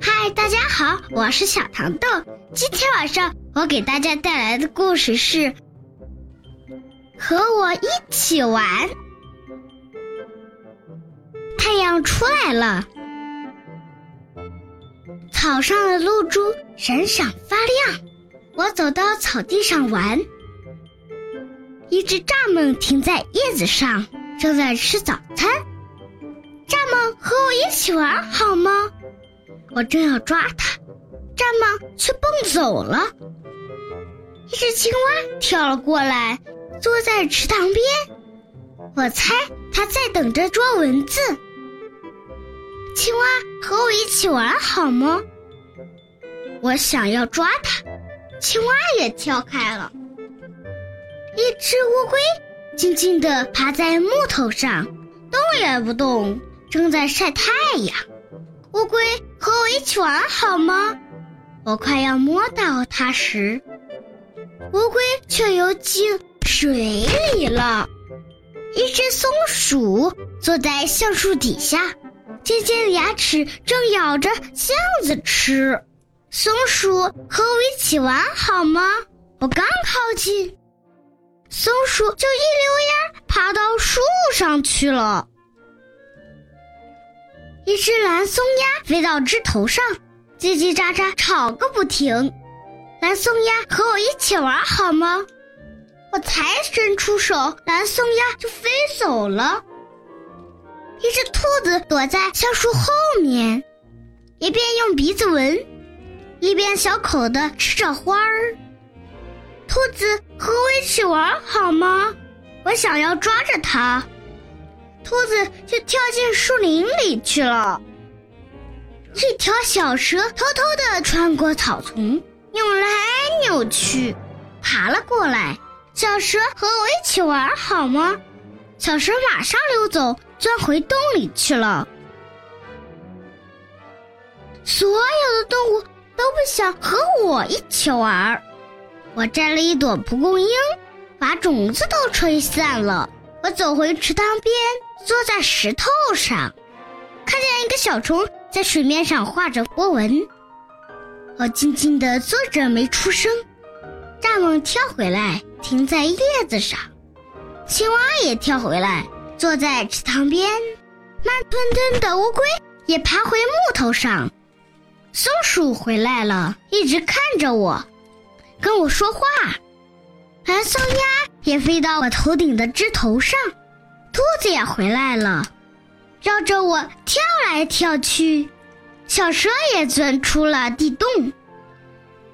嗨，大家好，我是小糖豆。今天晚上我给大家带来的故事是《和我一起玩》。太阳出来了，草上的露珠闪闪发亮。我走到草地上玩，一只蚱蜢停在叶子上，正在吃早餐。和我一起玩好吗？我正要抓它，蚱蜢却蹦走了。一只青蛙跳了过来，坐在池塘边。我猜它在等着捉蚊子。青蛙和我一起玩好吗？我想要抓它，青蛙也跳开了。一只乌龟静静地趴在木头上，动也不动，正在晒太阳。乌龟和我一起玩好吗？我快要摸到它时，乌龟却游进水里了。一只松鼠坐在橡树底下。尖尖的牙齿正咬着橡子吃，松鼠和我一起玩好吗？我刚靠近，松鼠就一溜烟爬到树上去了。一只蓝松鸦飞到枝头上，叽叽喳喳吵个不停。蓝松鸦和我一起玩好吗？我才伸出手，蓝松鸦就飞走了。一只兔子躲在橡树后面，一边用鼻子闻，一边小口的吃着花儿。兔子和我一起玩好吗？我想要抓着它，兔子就跳进树林里去了。一条小蛇偷偷的穿过草丛，扭来扭去，爬了过来。小蛇和我一起玩好吗？小蛇马上溜走。钻回洞里去了。所有的动物都不想和我一起玩。我摘了一朵蒲公英，把种子都吹散了。我走回池塘边，坐在石头上，看见一个小虫在水面上画着波纹。我静静地坐着没出声。蚱蜢跳回来，停在叶子上；青蛙也跳回来。坐在池塘边，慢吞吞的乌龟也爬回木头上。松鼠回来了，一直看着我，跟我说话。蓝松鸭也飞到我头顶的枝头上。兔子也回来了，绕着我跳来跳去。小蛇也钻出了地洞。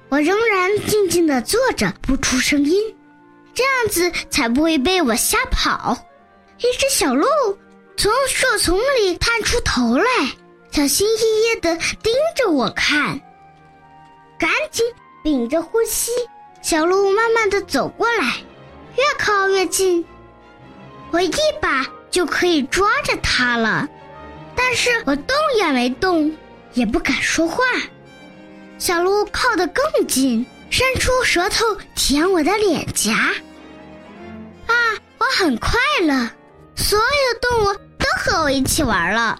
我仍然静静的坐着，不出声音，这样子才不会被我吓跑。一只小鹿从树丛里探出头来，小心翼翼地盯着我看。赶紧屏着呼吸，小鹿慢慢地走过来，越靠越近，我一把就可以抓着它了。但是我动也没动，也不敢说话。小鹿靠得更近，伸出舌头舔我的脸颊。啊，我很快乐。所有动物都和我一起玩了。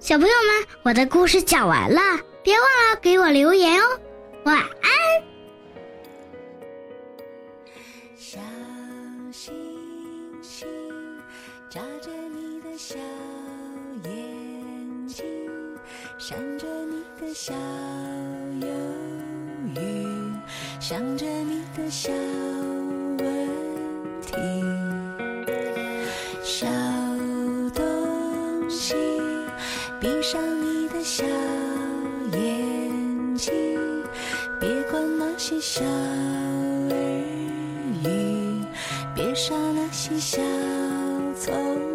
小朋友们，我的故事讲完了，别忘了给我留言哦。晚安。眨着你的小眼睛，闪着你的小忧郁，想着你的小问题。小东西闭上你的小眼睛，别管那些小耳语，别傻那些小走。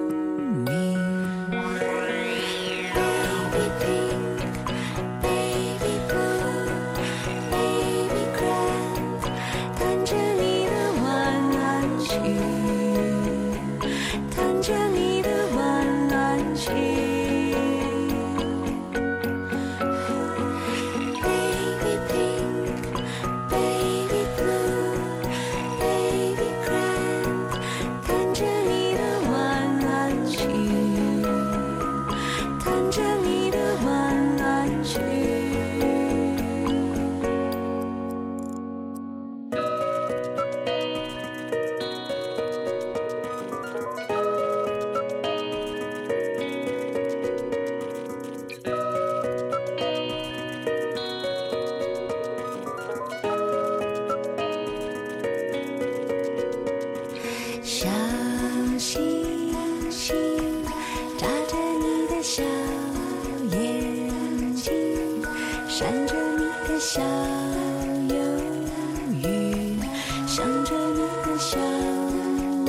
小问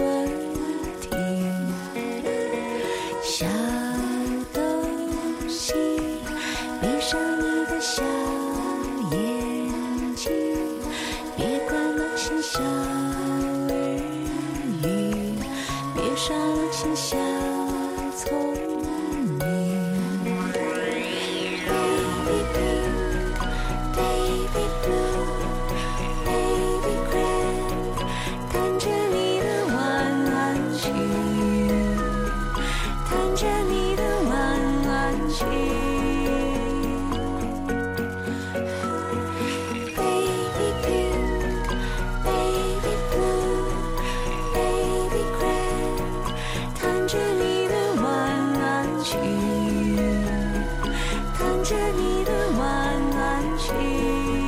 题，小东西，闭上你的小眼睛，别管那些小日语，别耍那些小聪明。着你的晚暖情。